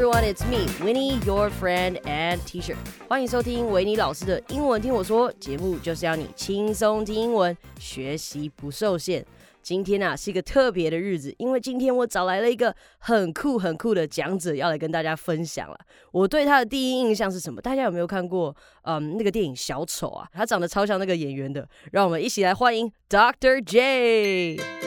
everyone, it's me, Winnie, your friend and teacher. 欢迎收听维尼老师的英文听我说节目，就是要你轻松听英文，学习不受限。今天啊是一个特别的日子，因为今天我找来了一个很酷很酷的讲者，要来跟大家分享了。我对他的第一印象是什么？大家有没有看过嗯那个电影《小丑》啊？他长得超像那个演员的。让我们一起来欢迎 Doctor J。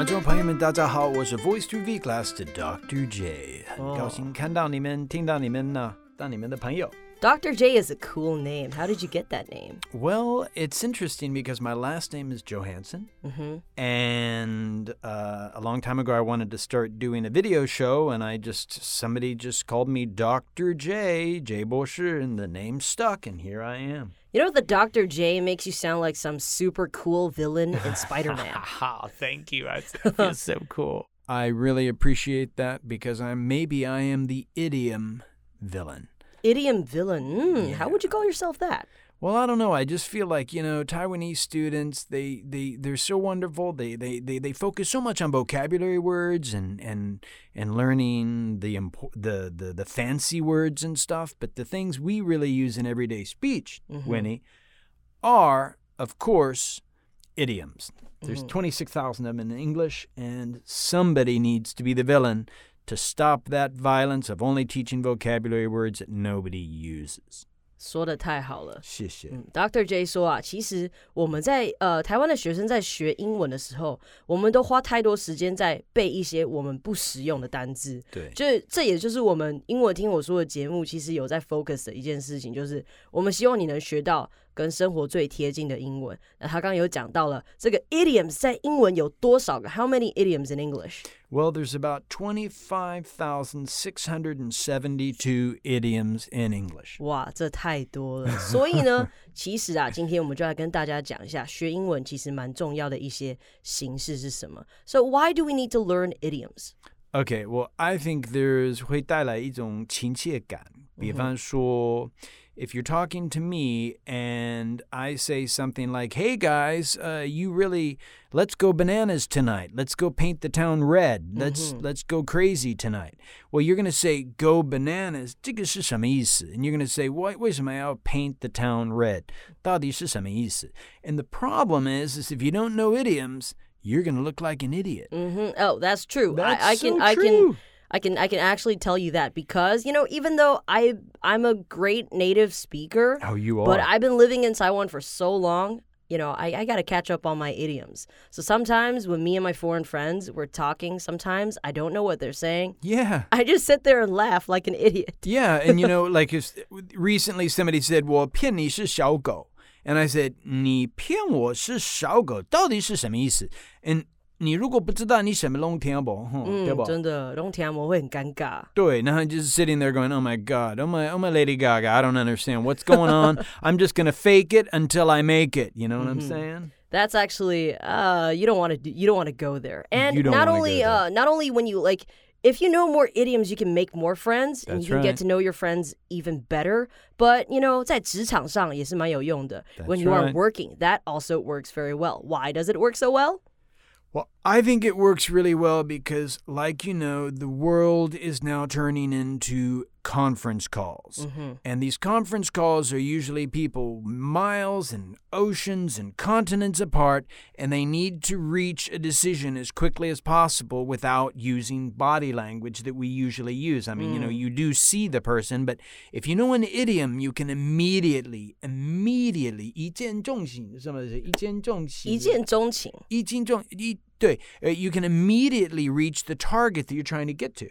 观众朋友们，大家好，我是 Voice to V Class 的 Doctor J，很高兴看到你们，听到你们呢，当你们的朋友。Dr. J is a cool name. How did you get that name? Well, it's interesting because my last name is Johansson. Mm-hmm. And uh, a long time ago, I wanted to start doing a video show, and I just, somebody just called me Dr. J, J Bosher, and the name stuck, and here I am. You know, the Dr. J makes you sound like some super cool villain in Spider Man. oh, thank you. That feels so cool. I really appreciate that because I'm maybe I am the idiom villain idiom villain. Mm, yeah. How would you call yourself that? Well, I don't know. I just feel like you know Taiwanese students. They they they're so wonderful. They they they, they focus so much on vocabulary words and and and learning the impo- the the the fancy words and stuff. But the things we really use in everyday speech, mm-hmm. Winnie, are of course idioms. There's mm-hmm. 26,000 of them in English, and somebody needs to be the villain to stop that violence of only teaching vocabulary words that nobody uses. 说的太好了，谢谢。嗯，Dr. J 说啊，其实我们在呃台湾的学生在学英文的时候，我们都花太多时间在背一些我们不实用的单字。对，就是这也就是我们英文听我说的节目，其实有在 focus 的一件事情，就是我们希望你能学到跟生活最贴近的英文。那他刚刚有讲到了这个 idioms 在英文有多少个？How many idioms in English? Well, there's about twenty five thousand six hundred and seventy two idioms in English. 哇，这太多了。所以呢，其实啊，今天我们就来跟大家讲一下学英文其实蛮重要的一些形式是什么。So why do we need to learn idioms? Okay, well, I think there's 会带来一种亲切感。比方说。if you're talking to me and I say something like, hey guys, uh, you really, let's go bananas tonight. Let's go paint the town red. Let's, mm-hmm. let's go crazy tonight. Well, you're going to say, go bananas. And you're going to say, wait, wait a minute, I'll paint the town red. And the problem is, is if you don't know idioms, you're going to look like an idiot. Mm-hmm. Oh, that's true. That's I, I so can, true. I can I can I can actually tell you that because you know even though I I'm a great native speaker, oh you are, but I've been living in Taiwan for so long. You know, I, I got to catch up on my idioms. So sometimes when me and my foreign friends we're talking, sometimes I don't know what they're saying. Yeah. I just sit there and laugh like an idiot. Yeah, and you know, like recently somebody said, "Well, 骗你是小狗," and I said, 你骗我是小狗，到底是什么意思？And 你如果不知道你什么拢听不，嗯，对不？真的拢听不会很尴尬。对，然后 just sitting there going, "Oh my God, oh my, oh my Lady Gaga, I don't understand what's going on. I'm just gonna fake it until I make it." You know what I'm saying? That's actually, uh, you don't want to, you don't want to go there. And not only, uh, not only when you like. If you know more idioms, you can make more friends and That's you can right. get to know your friends even better. But, you know, 在职场上也是蛮有用的. When you right. are working, that also works very well. Why does it work so well? Well, I think it works really well because, like you know, the world is now turning into conference calls. Mm-hmm. And these conference calls are usually people miles and oceans and continents apart, and they need to reach a decision as quickly as possible without using body language that we usually use. I mean, mm. you know, mm. you do see the person, but if you know an idiom, you can immediately, immediately 一见钟情，什么是一见钟情？一见钟情，一见钟一。 对, uh, you can immediately reach the target that you're trying to get to.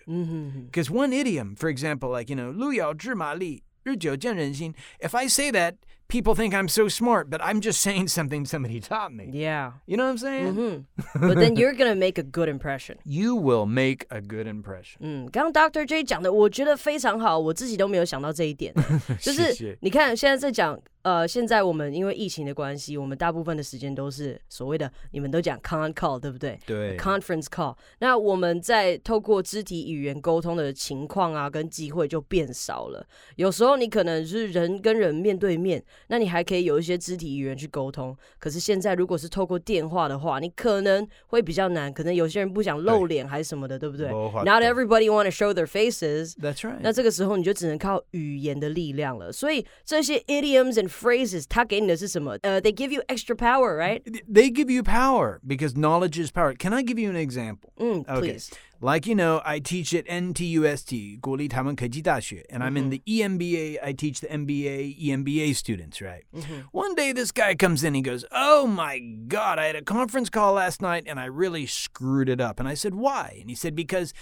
Because mm-hmm. one idiom, for example, like, you know, 路遥知马力，日久见人心. If I say that, people think I'm so smart, but I'm just saying something somebody taught me. Yeah. You know what I'm saying? Mm-hmm. but then you're going to make a good impression. You will make a good impression. 嗯，刚刚 Dr. J 讲的，我觉得非常好，我自己都没有想到这一点。就是你看，现在在讲呃，现在我们因为疫情的关系，我们大部分的时间都是所谓的你们都讲 con call，对不对？对，conference call。那我们在透过肢体语言沟通的情况啊，跟机会就变少了。有时候你可能是人跟人面对面， 那你还可以有一些肢体语言去沟通。可是现在如果是透过电话的话，你可能会比较难，可能有些人不想露脸还是什么的，对不对？Not everybody want to show their faces. That's right. 那这个时候你就只能靠语言的力量了。所以这些 idioms and phrases，它给你的是什么？呃、uh,，they give you extra power, right? They give you power because knowledge is power. Can I give you an example? Mm, please. Okay. Like you know, I teach at NTUST, 国立台湾科技大学, and I'm in the EMBA. I teach the MBA, EMBA students, right? One day this guy comes in, he goes, "Oh my God, I had a conference call last night and I really screwed it up." And I said, "Why?" And he said, "Because."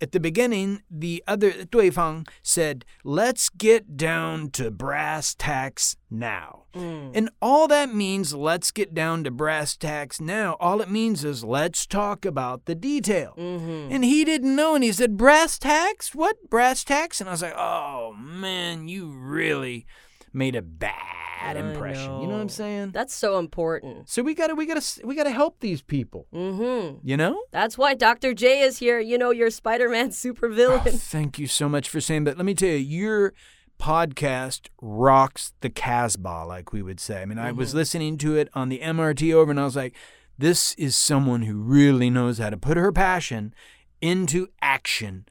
At the beginning, the other 对方 said, "Let's get down to brass tacks now." Mm. And all that means, let's get down to brass tacks now. All it means is, let's talk about the detail. Mm-hmm. And he didn't know, and he said, Brass tacks? What? Brass tacks? And I was like, oh man, you really made a bad impression. You know what I'm saying? That's so important. So we gotta, we gotta, we gotta help these people. Mm-hmm. You know? That's why Dr. J is here. You know, your Spider-Man supervillain. Oh, thank you so much for saying that. Let me tell you, your podcast rocks the Casbah, like we would say. I mean, I was listening to it on the MRT over, and I was like, this is someone who really knows how to put her passion into action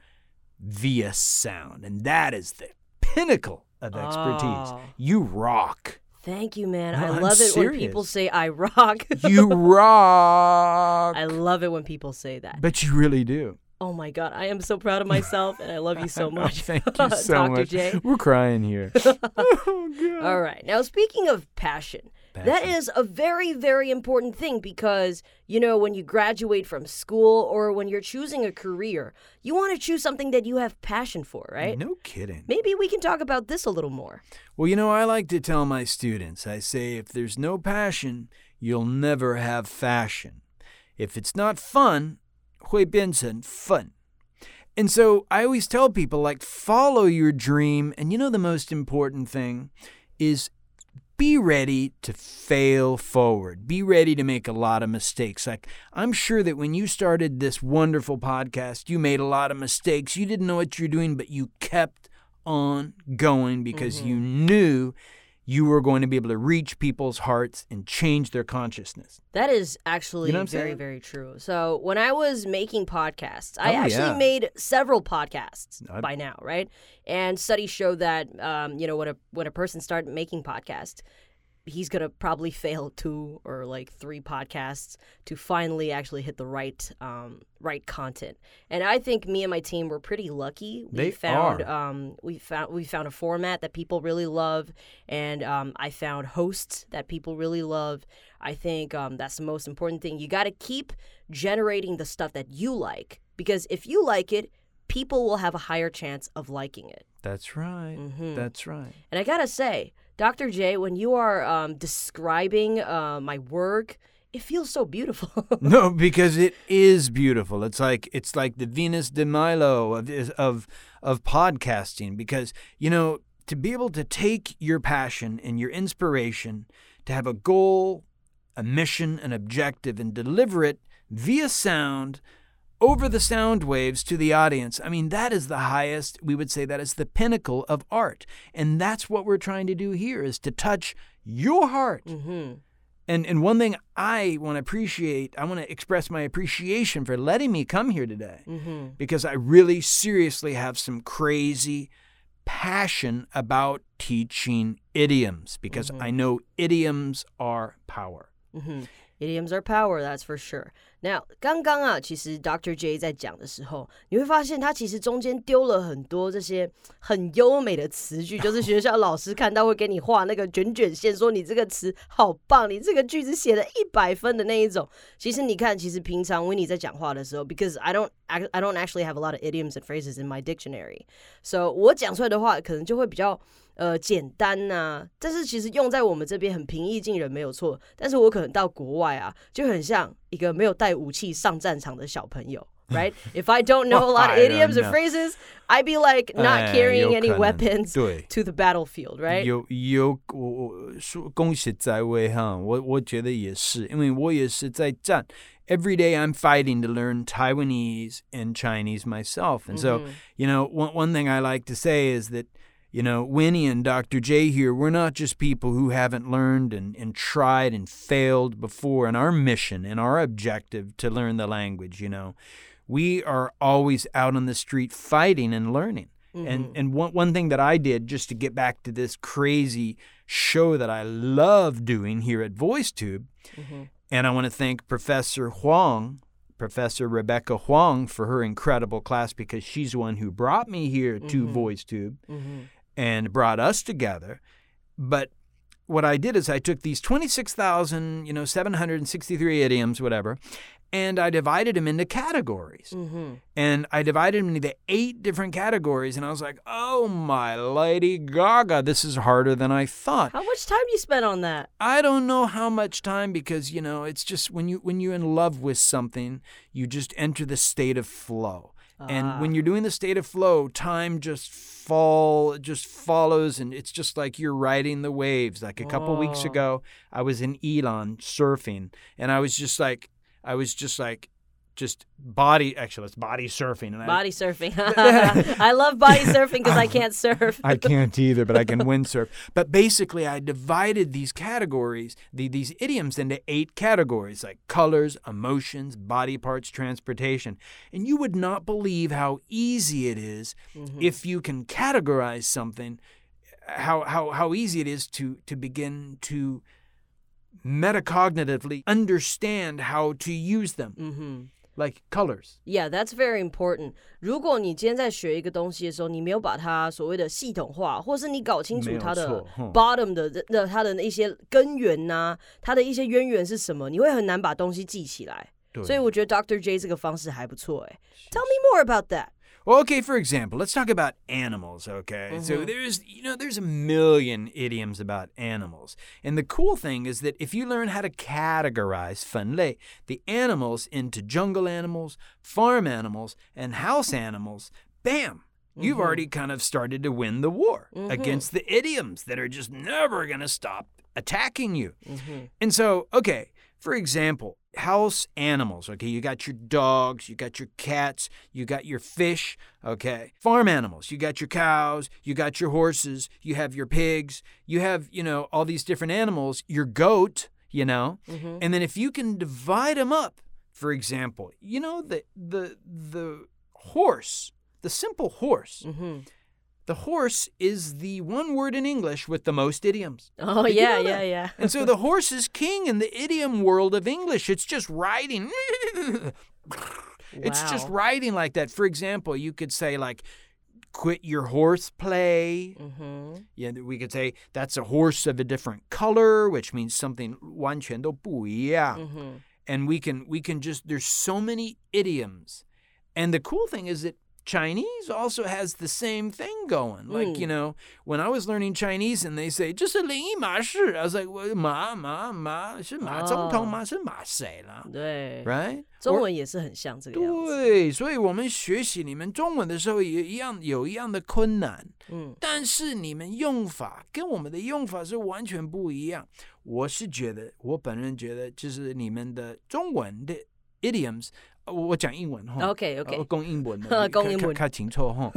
via sound. And that is the pinnacle of expertise. Oh. You rock. Thank you, man. No, I I'm love it when people say I rock. You rock. I love it when people say that. but you really do. Oh my god, I am so proud of myself and I love you so oh, much. Thank you so Dr. much. J. We're crying here. oh, God. All right. Now, speaking of passion, that is a very, very important thing because, you know, when you graduate from school or when you're choosing a career, you want to choose something that you have passion for, right? No kidding. Maybe we can talk about this a little more. Well, you know, I like to tell my students I say, if there's no passion, you'll never have fashion. If it's not fun, hui biansen, fun. And so I always tell people, like, follow your dream. And you know, the most important thing is be ready to fail forward. Be ready to make a lot of mistakes. Like, I'm sure that when you started this wonderful podcast, you made a lot of mistakes. You didn't know what you're doing, but you kept on going because you mm-hmm. knew you were going to be able to reach people's hearts and change their consciousness. That is actually You know very, saying? very true. So when I was making podcasts, I Oh, actually yeah. made several podcasts I- by now, right? And studies show that um, you know when a when a person starts making podcasts, he's gonna probably fail two or like three podcasts to finally actually hit the right um, right content. And I think me and my team were pretty lucky. We They found are. um, we found we found a format that people really love, and um, I found hosts that people really love. I think um, that's the most important thing. You got to keep generating the stuff that you like because if you like it, people will have a higher chance of liking it. That's right. Mhm. That's right. And I gotta say, Dr. J, when you are um, describing uh, my work, it feels so beautiful. No, because it is beautiful. It's like it's like the Venus de Milo of of of podcasting. Because you know to be able to take your passion and your inspiration, to have a goal, a mission, an objective, and deliver it via sound over the sound waves to the audience. I mean, that is the highest. We would say that is the pinnacle of art, and that's what we're trying to do here: is to touch your heart. hmm And and one thing I want to appreciate, I want to express my appreciation for letting me come here today hmm because I really seriously have some crazy passion about teaching idioms because I know idioms are power. hmm Idioms are power, that's for sure. Now，刚刚啊，其实 Dr. J 在讲的时候，你会发现他其实中间丢了很多这些很优美的词句，就是学校老师看到会给你画那个卷卷线，说你这个词好棒，你这个句子写了一百分的那一种。其实你看，其实平常 Winnie 在讲话的时候，because I don't I don't actually have a lot of idioms and phrases in my dictionary, so 我讲出来的话可能就会比较。呃，简单呐、但是其实用在我们这边很平易近人，没有错。但是我可能到国外啊，就很像一个没有带武器上战场的小朋友，right? If I don't know a lot of I don't idioms or know. phrases, I'd be like not 哎 carrying 有 any 可能 weapons 对 to the battlefield, right? 有有，我我说恭喜在位哈，我我觉得也是，因为我也是在战。Every day I'm fighting to learn Taiwanese and Chinese myself, and so Mhm. you know one one thing I like to say is that you know, Winnie and Dr. J here, we're not just people who haven't learned and, and tried and failed before in our mission and our objective to learn the language, you know. We are always out on the street fighting and learning. Mm-hmm. And and one one thing that I did just to get back to this crazy show that I love doing here at VoiceTube, mm-hmm. and I want to thank Professor Huang, Professor Rebecca Huang, for her incredible class because she's the one who brought me here to mm-hmm. VoiceTube mm-hmm. And brought us together. But what I did is I took these 26,000, you know, 763 idioms, whatever, and I divided them into categories. Mm-hmm. And I divided them into eight different categories. And I was like, oh my Lady Gaga, this is harder than I thought. How much time do you spend on that? I don't know how much time because, you know, it's just when you when you're in love with something, you just enter the state of flow. And ah. when you're doing the state of flow, time just fall just follows and it's just like you're riding the waves. Like a couple oh. weeks ago, I was in Yilan surfing and I was just like I was just like, just body actually it's body surfing and body I, surfing i love body surfing because i can't surf i can't either but i can windsurf but basically i divided these categories the, these idioms into eight categories like colors emotions body parts transportation and you would not believe how easy it is mm-hmm. if you can categorize something how, how, how easy it is to, to begin to metacognitively understand how to use them. Mm-hmm. Like colors. Yeah, that's very important. 如果你今天在学一个东西的时候，你没有把它所谓的系统化，或是你搞清楚它的 bottom 的的它的一些根源呐、啊，它的一些渊源是什么，你会很难把东西记起来。所以我觉得 Dr. J 这个方式还不错哎。Tell me more about that. Okay, for example, let's talk about animals, okay? Mm-hmm. So there's, you know, there's a million idioms about animals. And the cool thing is that if you learn how to categorize 分类 the animals into jungle animals, farm animals, and house animals, bam, you've mm-hmm. already kind of started to win the war mm-hmm. against the idioms that are just never going to stop attacking you. Mm-hmm. And so, okay, for example, house animals, okay? You got your dogs, you got your cats, you got your fish, okay? Farm animals, you got your cows, you got your horses, you have your pigs, you have, you know, all these different animals, your goat, you know? Mm-hmm. And then if you can divide them up, for example, you know, the the the horse, the simple horse. Mm-hmm the horse is the one word in English with the most idioms. Oh, Did yeah, yeah, yeah. and so the horse is king in the idiom world of English. It's just riding. It's just riding like that. For example, you could say, like, quit your horse play. Mm-hmm. Yeah, we could say that's a horse of a different color, which means something 完全都不一样. Mm-hmm. And we can we can just there's so many idioms. And the cool thing is that Chinese also has the same thing going. Like, mm. you know, when I was learning Chinese and they say, 这是林一马氏, I was like, 马马马是马总统吗？是马谁了？对，right？中文也是很像这个样子。对，所以我们学习你们中文的时候也一样有一样的困难。嗯，但是你们用法跟我们的用法是完全不一样。我是觉得，我本人觉得，就是你们的中文的 idioms 我讲英文哈，OK OK，讲英文的，讲英文看清楚哈。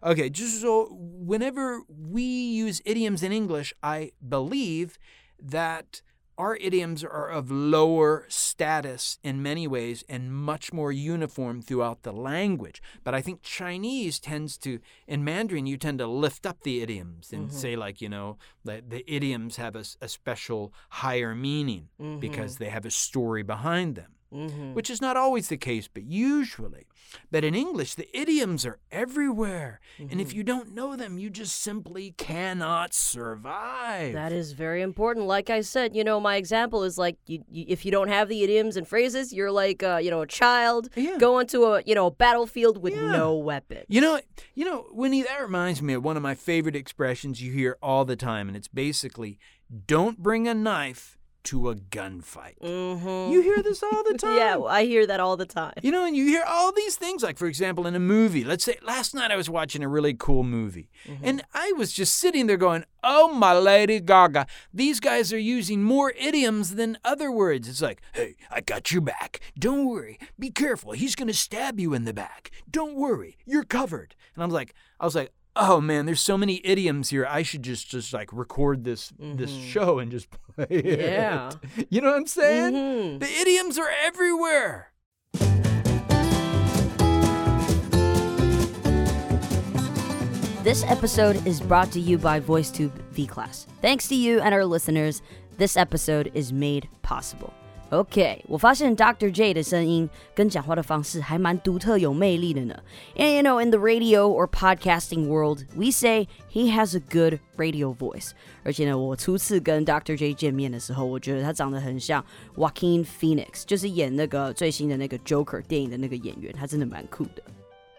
OK，就是说，whenever we use idioms in English, I believe that our idioms are of lower status in many ways and much more uniform throughout the language. But I think Chinese tends to, in Mandarin, you tend to lift up the idioms and mm-hmm. say, like, you know, that the idioms have a, a special higher meaning mm-hmm. because they have a story behind them mm-hmm. which is not always the case, but usually. But in English, the idioms are everywhere. Mm-hmm. And if mm-hmm. you don't know them, you just simply cannot survive. That is very important. Like I said, you know, my example is like you, you, if you don't have the idioms and phrases, you're like, uh, you know, a child yeah. going to a, you know, a battlefield with yeah. no weapon. You know, you know, Winnie, that reminds me of one of my favorite expressions you hear all the time, and it's basically, don't bring a knife to a gunfight. Mm-hmm. You hear this all the time. yeah, I hear that all the time. You know, and you hear all these things, like, for example, in a movie. Let's say last night I was watching a really cool movie, mm-hmm. and I was just sitting there going, Oh, my Lady Gaga, these guys are using more idioms than other words. It's like, Hey, I got your back. Don't worry. Be careful. He's going to stab you in the back. Don't worry. You're covered. And I'm like, I was like, oh man, there's so many idioms here. I should just just like record this this show and just play it. Yeah. You know what I'm saying? Mhm. The idioms are everywhere. This episode is brought to you by VoiceTube V Class. Thanks to you and our listeners, this episode is made possible. OK，我发现 Dr. J 的声音跟讲话的方式还蛮独特、有魅力的呢。And you know, in the radio or podcasting world, we say he has a good radio voice. 而且呢，我初次跟 Dr. J 见面的时候，我觉得他长得很像 Joaquin Phoenix，就是演那个最新的那个 Joker 电影的那个演员，他真的蛮酷的。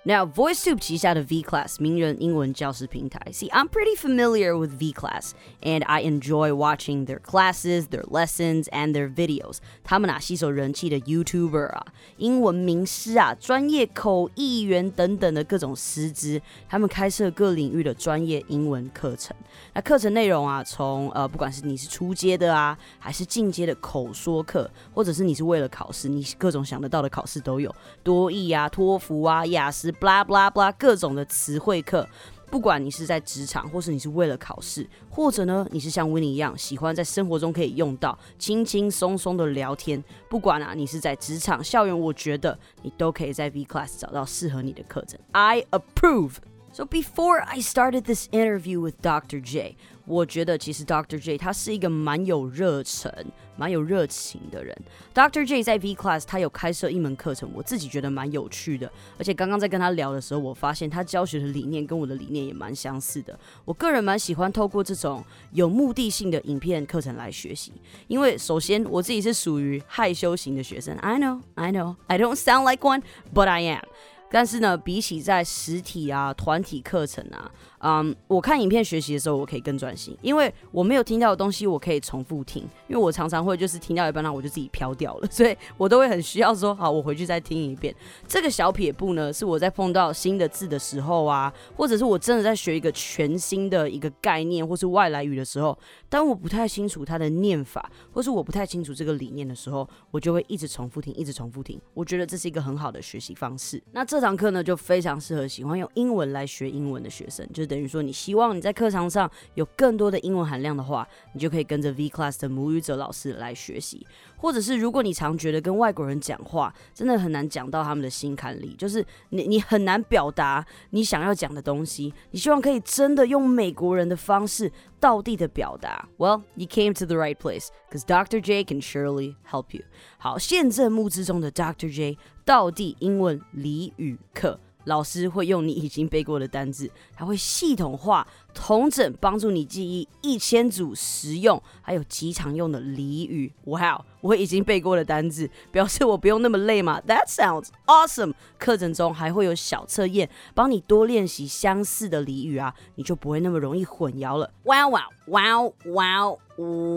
Now, VoiceTube 旗下的 V Class 名人英文教师平台. See, I'm pretty familiar with V Class, and I enjoy watching their classes, their lessons, and their videos. 他们啊，吸收人气的 YouTuber 啊，英文名师啊，专业口译员等等的各种师资，他们开设各领域的专业英文课程。那课程内容啊，从呃，不管是你是初阶的啊，还是进阶的口说课，或者是你是为了考试，你各种想得到的考试都有，多益啊、托福啊、雅思，blah blah blah，各种的词汇课。不管你是在职场，或是你是为了考试，或者呢，你是像 Winnie 一样喜欢在生活中可以用到，轻轻松松的聊天。不管啊，你是在职场、校园，我觉得你都可以在 V Class 找到适合你的课程。I approve. So before I started this interview with Dr. J，我觉得其实 Dr. J 他是一个蛮有热忱、蛮有热情的人。Dr. J 在 V Class 他有开设一门课程，我自己觉得蛮有趣的。而且刚刚在跟他聊的时候，我发现他教学的理念跟我的理念也蛮相似的。我个人蛮喜欢透过这种有目的性的影片课程来学习，因为首先我自己是属于害羞型的学生。I know, I know, I don't sound like one, but I am. 但是呢，比起在实体啊、团体课程啊，嗯，我看影片学习的时候，我可以更专心，因为我没有听到的东西，我可以重复听。因为我常常会就是听到一半，那我就自己飘掉了，所以我都会很需要说，好，我回去再听一遍。这个小撇步呢，是我在碰到新的字的时候啊，或者是我真的在学一个全新的一个概念或是外来语的时候，当我不太清楚它的念法，或是我不太清楚这个理念的时候，我就会一直重复听，一直重复听。我觉得这是一个很好的学习方式。那这堂课呢，就非常适合喜欢用英文来学英文的学生，就是等于说，你希望你在课堂上有更多的英文含量的话，你就可以跟着 V Class 的母语者老师来学习。或者是如果你常觉得跟外国人讲话真的很难讲到他们的心坎里，就是你你很难表达你想要讲的东西，你希望可以真的用美国人的方式道地的表达。Well, you came to the right place, cause Dr. J can surely help you. 好，现正目之中的 Dr. J 道地英文俚语课。老师会用你已经背过的单字，他会系统化、同整，帮助你记忆一千组实用还有极常用的俚语。wow,，我已经背过的单字，表示我不用那么累嘛？That sounds awesome！课程中还会有小测验，帮你多练习相似的俚语啊，你就不会那么容易混淆了。哇哇哇哇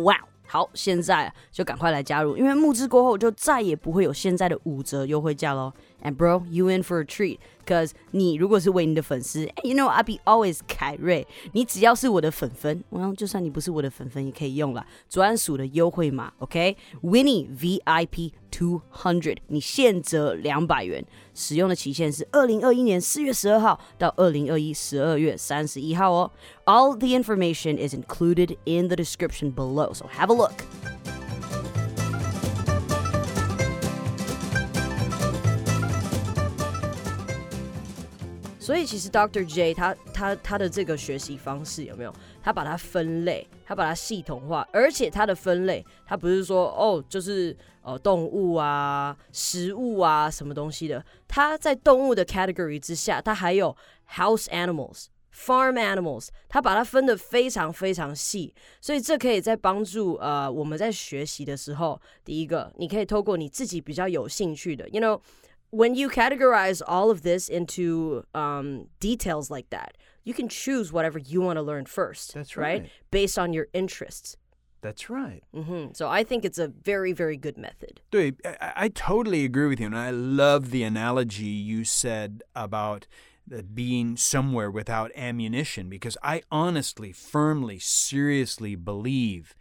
哇！好，现在就赶快来加入，因为募资过后就再也不会有现在的五折优惠价喽。And bro, you in for a treat, cause 你如果是维尼的粉丝，you know I be always 凯瑞，你只要是我的粉粉，well, 就算你不是我的粉粉也可以用啦，专属的优惠码，OK？Winnie VIP two hundred，你现折两百元，使用的期限是二零二一年四月十二号到二零二一十二月三十一号哦。All the information is included in the description below, so have a look. 所以其实 Doctor J 他他他的这个学习方式有没有？他把它分类，他把它系统化，而且他的分类，他不是说哦，就是呃动物啊、食物啊什么东西的。他在动物的 category 之下，他还有 house animals、farm animals，他把它分得非常非常细，所以这可以在帮助呃我们在学习的时候，第一个，你可以透过你自己比较有兴趣的，you know。When you categorize all of this into um, details like that, you can choose whatever you want to learn first. That's right. right. Based on your interests. That's right. hmm So I think it's a very, very good method. 对, I, I totally agree with you, and I love the analogy you said about uh, being somewhere without ammunition because I honestly, firmly, seriously believe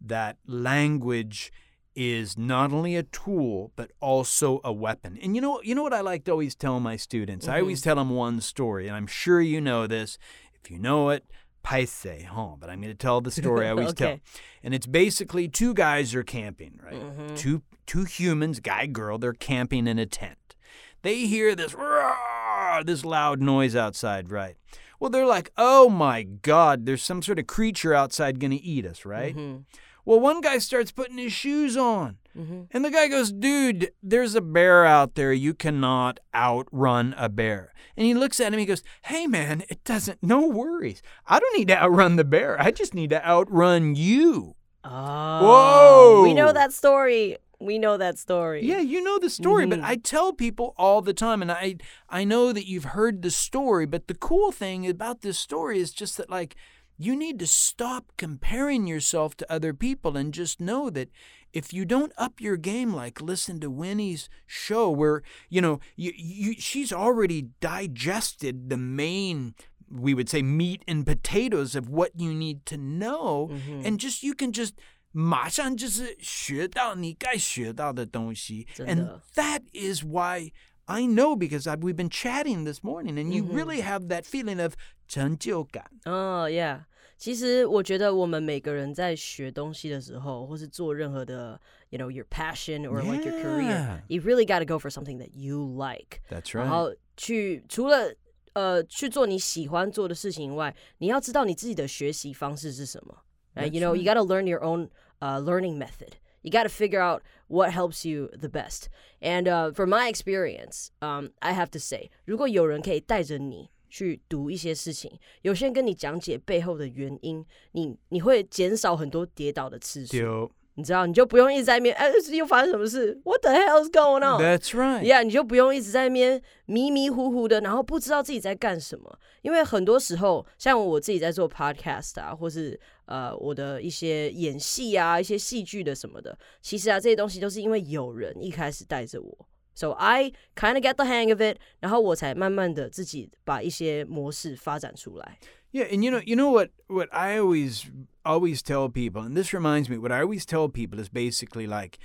that language is not only a tool but also a weapon. And you know, you know what I like to always tell my students. I always tell them one story, and I'm sure you know this. If you know it, paise, huh? But I'm going to tell the story I always tell. And it's basically two guys are camping, right? Mm-hmm. Two two humans, guy girl, they're camping in a tent. They hear this roar, this loud noise outside, right? Well, they're like, "Oh my god, there's some sort of creature outside going to eat us, right?" Mm-hmm. Well, one guy starts putting his shoes on. Mm-hmm. And the guy goes, Dude, there's a bear out there. You cannot outrun a bear. And he looks at him. He goes, Hey, man, it doesn't, no worries. I don't need to outrun the bear. I just need to outrun you. Oh, we know that story. We know that story. Yeah, you know the story, but Mhm. I tell people all the time, and I, I know that you've heard the story, but the cool thing about this story is just that, like, you need to stop comparing yourself to other people and just know that if you don't up your game, like listen to Winnie's show, where you know you, you she's already digested the main, we would say meat and potatoes of what you need to know, Mhm. and just you can just 马上就是学到你该学到的东西真 and 的 that is why I know because I, we've been chatting this morning, and you Mhm. really have that feeling of 成就感。哦、y e a h 其实我觉得我们每个人在学东西的时候，或是做任何的，you know your passion or like your career, Yeah. you really got to go for something that you like. That's 然后去除了呃去做你喜欢做的事情以外，你要知道你自己的学习方式是什么。Right? You That's know, you got to learn your own uh, learning method. You got to figure out what helps you the best. And uh, from my experience, um, I have to say, 如果有人可以带着你 去读一些事情，有些人跟你讲解背后的原因，你你会减少很多跌倒的次数。丢你知道，你就不用一直在那边，哎，又发生什么事？What the hell is going on？That's right. Yeah，你就不用一直在那边迷迷糊糊的，然后不知道自己在干什么。因为很多时候，像我自己在做 podcast 啊，或是呃我的一些演戏啊、一些戏剧的什么的，其实啊这些东西都是因为有人一开始带着我。So I kind of get the hang of it，然后我才慢慢的自己把一些模式发展出来。 Yeah, and you know, you know what? What I always always tell people, and this reminds me, what I always tell people is basically like,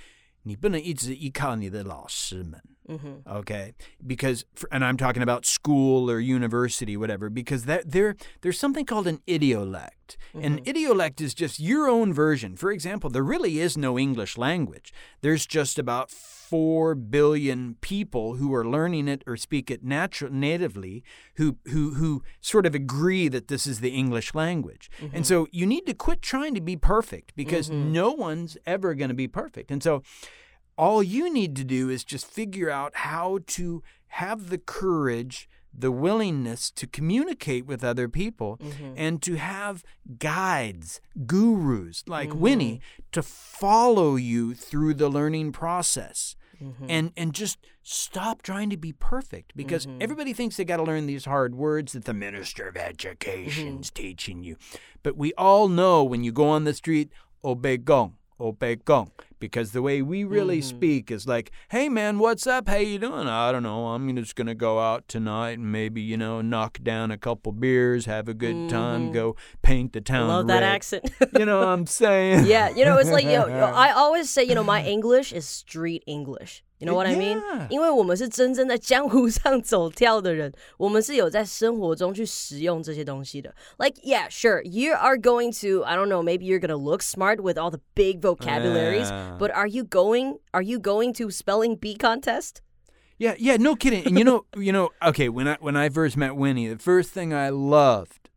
你不能一直依靠你的老师们。 Mm-hmm. 嗯哼，okay? Because and i'm talking about school or university whatever because that there there's something called an idiolect. An mm-hmm. idiolect is just your own version. For example there really is no english language. There's just about 4 billion people who are learning it or speak it natural natively who who who sort of agree that this is the english language. And mm-hmm. so you need to quit trying to be perfect because no one's ever going to be perfect. And so all you need to do is just figure out how to have the courage, the willingness to communicate with other people, mm-hmm. and to have guides, gurus like mm-hmm. Winnie to follow you through the learning process. Mm-hmm. And and just stop trying to be perfect because everybody thinks they got to learn these hard words that the minister of education's teaching you. But we all know when you go on the street, obegong, obegong, because the way we really speak is like, "Hey man, what's up? How you doing? I don't know. I'm just gonna go out tonight and maybe you know knock down a couple beers, have a good time, go paint the town Love that red." accent. You know what I'm saying? yeah, you know, it's like, you know, I always say, you know, my English is street English. You know what I mean? Yeah. 因为我们是真正在江湖上走跳的人，我们是有在生活中去使用这些东西的。Like, yeah, sure, you are going to, I don't know, maybe you're gonna look smart with all the big vocabularies, Yeah. but are you going, are you going to spelling bee contest? Yeah, yeah, no kidding. And you know, you know, okay, when I when I first met Winnie, the first thing I loved,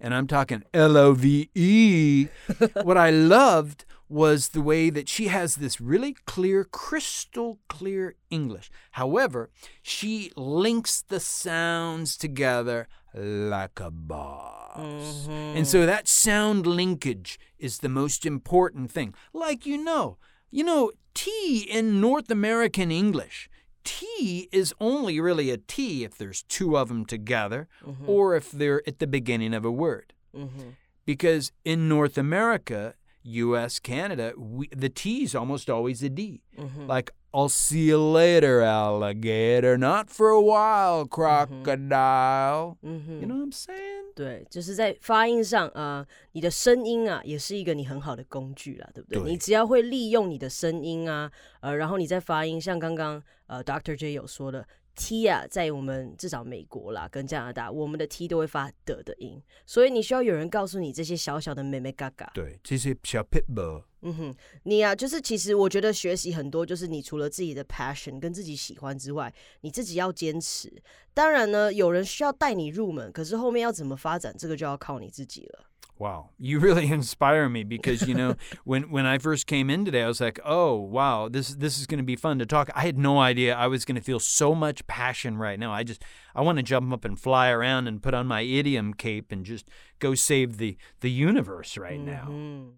and I'm talking L O V E, what I loved was the way that she has this really clear, crystal clear English. However, she links the sounds together like a boss. And so mm-hmm. that sound linkage is the most important thing. Like you know, you know, T in North American English, T is only really a T if there's two of them together mm-hmm. or if they're at the beginning of a word. Mm-hmm. Because in North America, US, Canada, we, the T is almost always a D. Like, I'll see you later, alligator. Not for a while, crocodile. You know what I'm saying? 对，就是在发音上，呃，你的声音啊，也是一个你很好的工具啦，对不对？对你只要会利用你的声音啊，呃，然后你在发音，像刚刚呃 Doctor J 有说的 T 啊，在我们至少美国啦跟加拿大，我们的 T 都会发的的音，所以你需要有人告诉你这些小小的妹妹嘎嘎。对，这些小 pitbull。嗯哼，你啊，就是其实我觉得学习很多，就是你除了自己的 passion 跟自己喜欢之外，你自己要坚持。当然呢，有人需要带你入门，可是后面要怎么发展，这个就要靠你自己了。Wow, you really inspire me because you know when when I first came in today, I was like, "Oh, wow, this this is going to be fun to talk." I had no idea I was going to feel so much passion right now. I just I want to jump up and fly around and put on my idiom cape and just go save the the universe right now. Mm-hmm.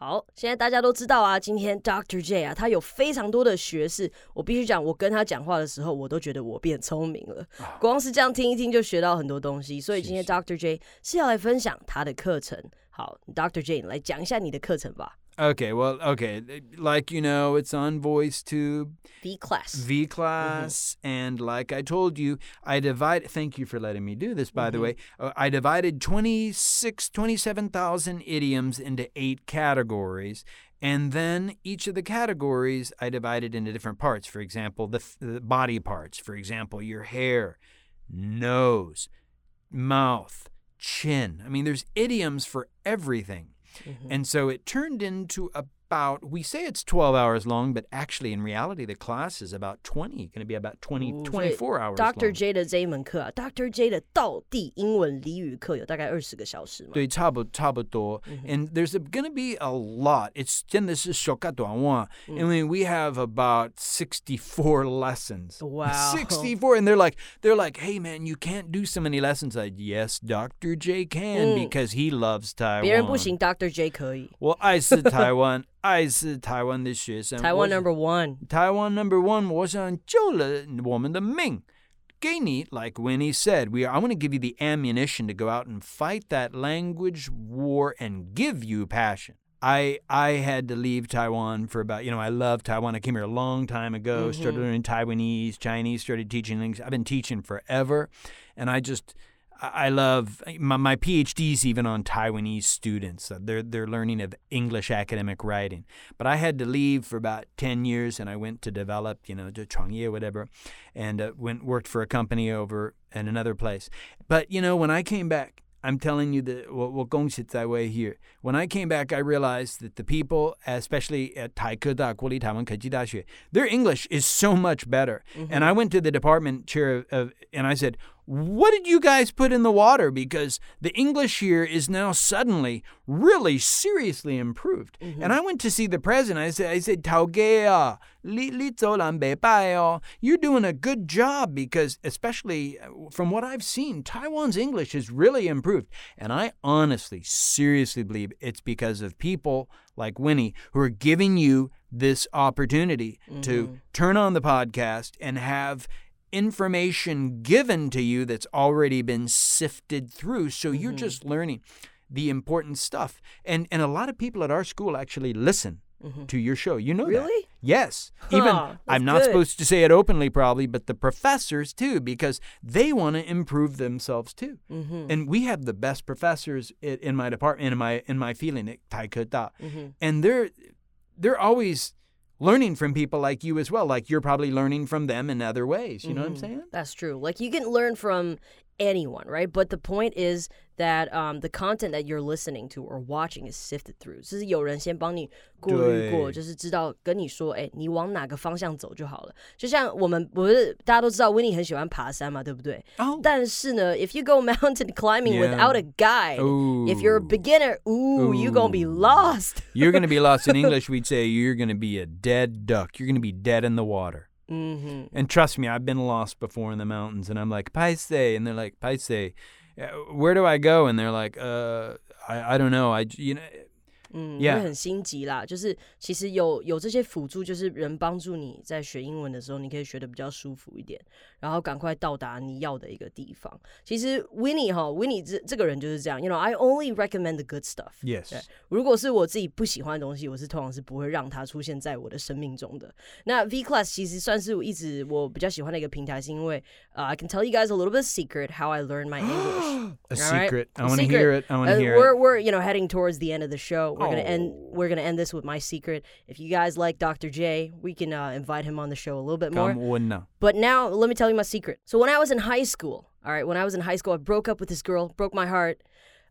嗯，好，现在大家都知道啊，今天 Doctor J 啊，他有非常多的学识。我必须讲，我跟他讲话的时候，我都觉得我变聪明了。光是这样听一听就学到很多东西。所以今天 Doctor J 是要来分享他的课程。好，Doctor J 来讲一下你的课程吧。Okay, well, okay, eh, like you know, it's on VoiceTube, V Class。V class, mm-hmm. and like I told you, I divide. Thank you for letting me do this, by the mm-hmm. way. Uh, I divided 26, 27,000 idioms into eight categories. And then each of the categories I divided into different parts. For example, the, f- the body parts. For example, your hair, nose, mouth, chin. I mean, there's idioms for everything. And so it turned into about, we say it's 12 hours long, but actually in reality, the class is about 20, going to be about 20, 哦 24 hours Doctor long. J 的这一门课啊，Doctor J 的道地英文俚语课有大概二十个小时嘛。对，差不差不多。And there's going to be a lot. It's 真的是小个短话，因为 we have about 64 lessons. Wow. 64 and they're like they're like, "Hey man, you can't do so many lessons." I yes, Dr. J can because he loves Taiwan. 别人不行，Doctor J 可以。我爱是台湾， 爱是台湾的学生。台湾我 Number One。台湾 number one，我想救了我们的命。给你, like Winnie said, we I want to give you the ammunition to go out and fight that language war and give you passion. I I had to leave Taiwan for about you know I love Taiwan. I came here a long time ago. Started learning Taiwanese, Chinese. Started teaching English. I've been teaching forever, and I just I love my, my PhD's even on Taiwanese students. Uh, they're they're learning of English academic writing. But I had to leave for about ten years, and I went to develop, you know, to Chongye, whatever, and uh, went worked for a company over in another place. But you know, when I came back, I'm telling you that what well Gong Sit Zai Wei here. When I came back, I realized that the people, especially at Taike Da Guoli Taiwan Keiji Daxue, their English is so much better. Mm-hmm. And I went to the department chair of, of and I said, what did you guys put in the water? Because the English here is now suddenly really seriously improved. Mm-hmm. And I went to see the president. I said, I said, Taugea, li, li baio. You're doing a good job because, especially uh, from what I've seen, Taiwan's English has really improved. And I honestly, seriously believe it's because of people like Winnie who are giving you this opportunity mm-hmm. to turn on the podcast and have information given to you that's already been sifted through. So you're just learning the important stuff. And and a lot of people at our school actually listen to your show. You know that. Really? Yes. Even I'm not good. supposed to say it openly probably, but the professors too because they want to improve themselves too. Mm-hmm. And we have the best professors in, in my department in my in my feeling at Taikata. Mm-hmm. And they're they're always learning from people like you as well. Like you're probably learning from them in other ways. You know what I'm mm-hmm. saying? That's true. Like you can learn from anyone, right? But the point is that um, the content that you're listening to or watching is sifted through. 就是有人先帮你过滤过，对就是知道跟你说，哎，你往哪个方向走就好了。就像我们不是大家都知道，Winnie 很喜欢爬山嘛，对不对？ Oh. 但是呢，if you go mountain climbing Yeah. without a guide, if you're a Ooh. beginner, ooh, you're gonna be Ooh. lost. You're going to be lost in English. We'd say you're going to be a dead duck. You're going to be dead in the water. 嗯哼， And trust me, I've been lost before in the mountains, and I'm like, Paise, and they're like, Paise, uh, where do I go? And they're like, uh, I, I don't know. I, j- you know, 嗯， Yeah 会很心急啦。就是其实有有这些辅助，就是人帮助你在学英文的时候，你可以学的比较舒服一点， 然后赶快到达你要的一个地方。其实 Winnie 哈，Winnie 这这个人就是这样，you know，I only recommend the good stuff。 Yes. 对如果是我自己不喜欢的东西，我是通常是不会让它出现在我的生命中的。那 V Class 其实算是我一直我比较喜欢的一个平台，是因为呃、i can tell you guys a little bit secret how I learned my English. A All right? secret. I A want to secret. hear it. I want to Uh, hear we're it. we're you know heading towards the end of the show. We're gonna end Oh. we're gonna end this with my secret. If you guys like Dr. J, we can uh, invite him on the show a little bit more. Come on now. But now let me tell you my secret. So when I was in high school, all right, when I was in high school, I broke up with this girl, broke my heart.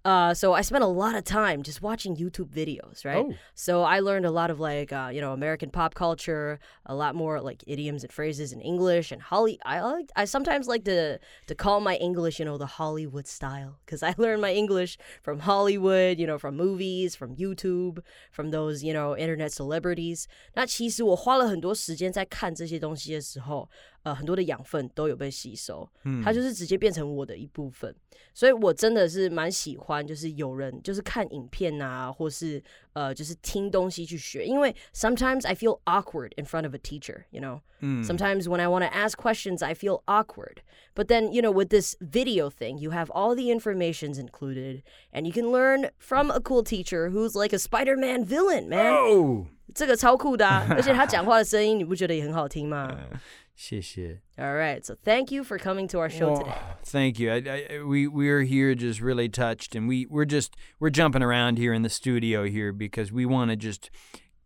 Uh, so I spent a lot of time just watching YouTube videos, right? Oh. So I learned a lot of like uh, you know American pop culture, a lot more like idioms and phrases in English and Holly. I like I sometimes like to to call my English you know the Hollywood style because I learned my English from Hollywood, you know, from movies, from YouTube, from those you know internet celebrities. 那其实我花了很多时间在看这些东西的时候， 呃，很多的养分都有被吸收，它就是直接变成我的一部分。所以我真的是蛮喜欢，就是有人就是看影片啊，或是呃，就是听东西去学。因为 sometimes I feel awkward in front of a teacher, you know. Sometimes when I want to ask questions, I feel awkward. But then, you know, with this video thing, you have all the informations included, and you can learn from a cool teacher who's like a Spider-Man villain, man. Oh. 这个超酷的、啊，而且他讲话的声音，你不觉得也很好听吗？ 谢谢. All right, so thank you for coming to our show Well, today. Thank you. I, I, we we're here just really touched, and we we're just we're jumping around here in the studio here because we want to just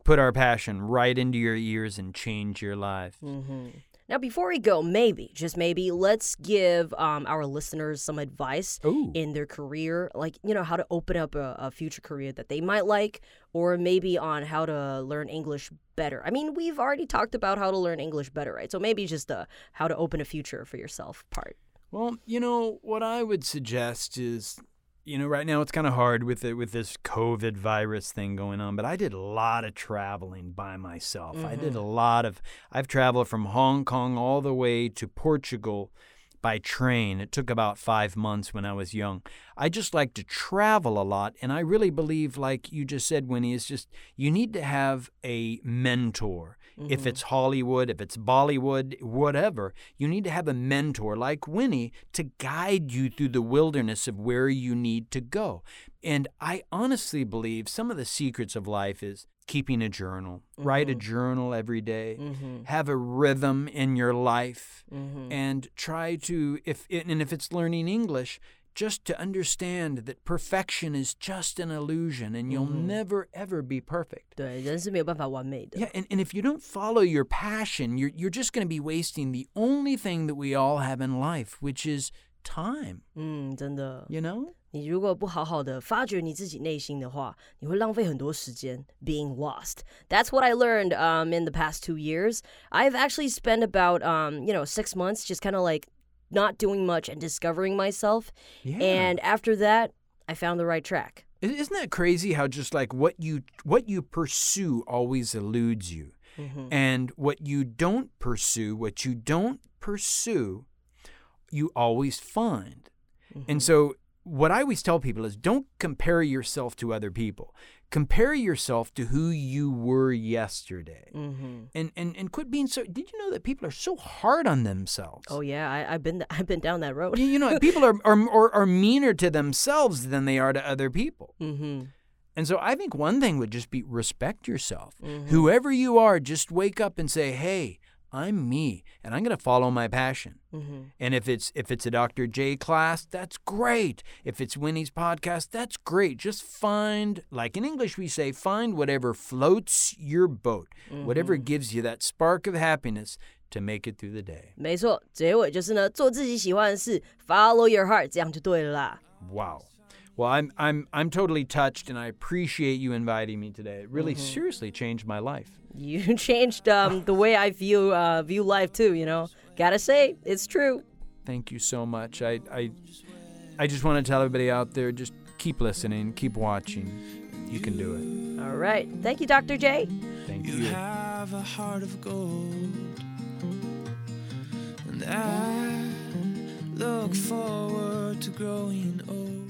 put our passion right into your ears and change your life. Mm-hmm. Now, before we go, maybe, just maybe, let's give um, our listeners some advice Ooh. in their career, like, you know, how to open up a, a future career that they might like, or maybe on how to learn English better. I mean, we've already talked about how to learn English better, right? So maybe just the how to open a future for yourself part. Well, you know what I would suggest is, you know, right now it's kind of hard with it with this COVID virus thing going on. But I did a lot of traveling by myself. I did a mm-hmm. lot of. I've traveled from Hong Kong all the way to Portugal by train. It took about five months when I was young. I just like to travel a lot, and I really believe, like you just said, Winnie, is just you need to have a mentor. If mm-hmm. it's Hollywood, if it's Bollywood, whatever, you need to have a mentor like Winnie to guide you through the wilderness of where you need to go. And I honestly believe some of the secrets of life is keeping a journal. Write a mm-hmm. journal every day. Mm-hmm. Have a rhythm in your life and try to if and if it's learning English, just to understand that perfection is just an illusion and you'll never ever be perfect. 对，人是没有办法完美的。 Yeah, and, and if you don't follow your passion, you're you're just going to be wasting the only thing that we all have in life, which is time, 嗯，真的。 you know? 你如果不好好的发掘你自己内心的话，你会浪费很多时间 being lost. That's what I learned um, in the past two years. I've actually spent about um, you know six months just kind of like not doing much and discovering myself. Yeah. And after that, I found the right track. Isn't that crazy how just like what you what you pursue always eludes you. Mm-hmm. And what you don't pursue, what you don't pursue, you always find. And mm-hmm. so what I always tell people is don't compare yourself to other people. Compare yourself to who you were yesterday. And, and and quit being so did you know that people are so hard on themselves? Oh yeah, I, I've been I've been down that road. You know, people are, are are are meaner to themselves than they are to other people. mm-hmm. And so I think one thing would just be respect yourself. Whoever you are, just wake up and say, "Hey, I'm me, and I'm going to follow my passion." And if it's if it's a Dr. J class, that's great. If it's Winnie's podcast, that's great. Just find, like in English we say, find whatever floats your boat, whatever gives you that spark of happiness to make it through the day. 没错，结尾就是呢，做自己喜欢的事，follow your heart，这样就对了啦。 Wow. Well, I'm I'm I'm totally touched, and I appreciate you inviting me today. It really seriously changed my life. You changed um, the way I view uh, view life too. You know, gotta say it's true. Thank you so much. I I I just want to tell everybody out there, just keep listening, keep watching. You can do it. All right, thank you, Dr. J. Thank You you. have a heart of gold, and I look forward to growing old,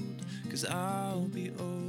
cause I'll be old.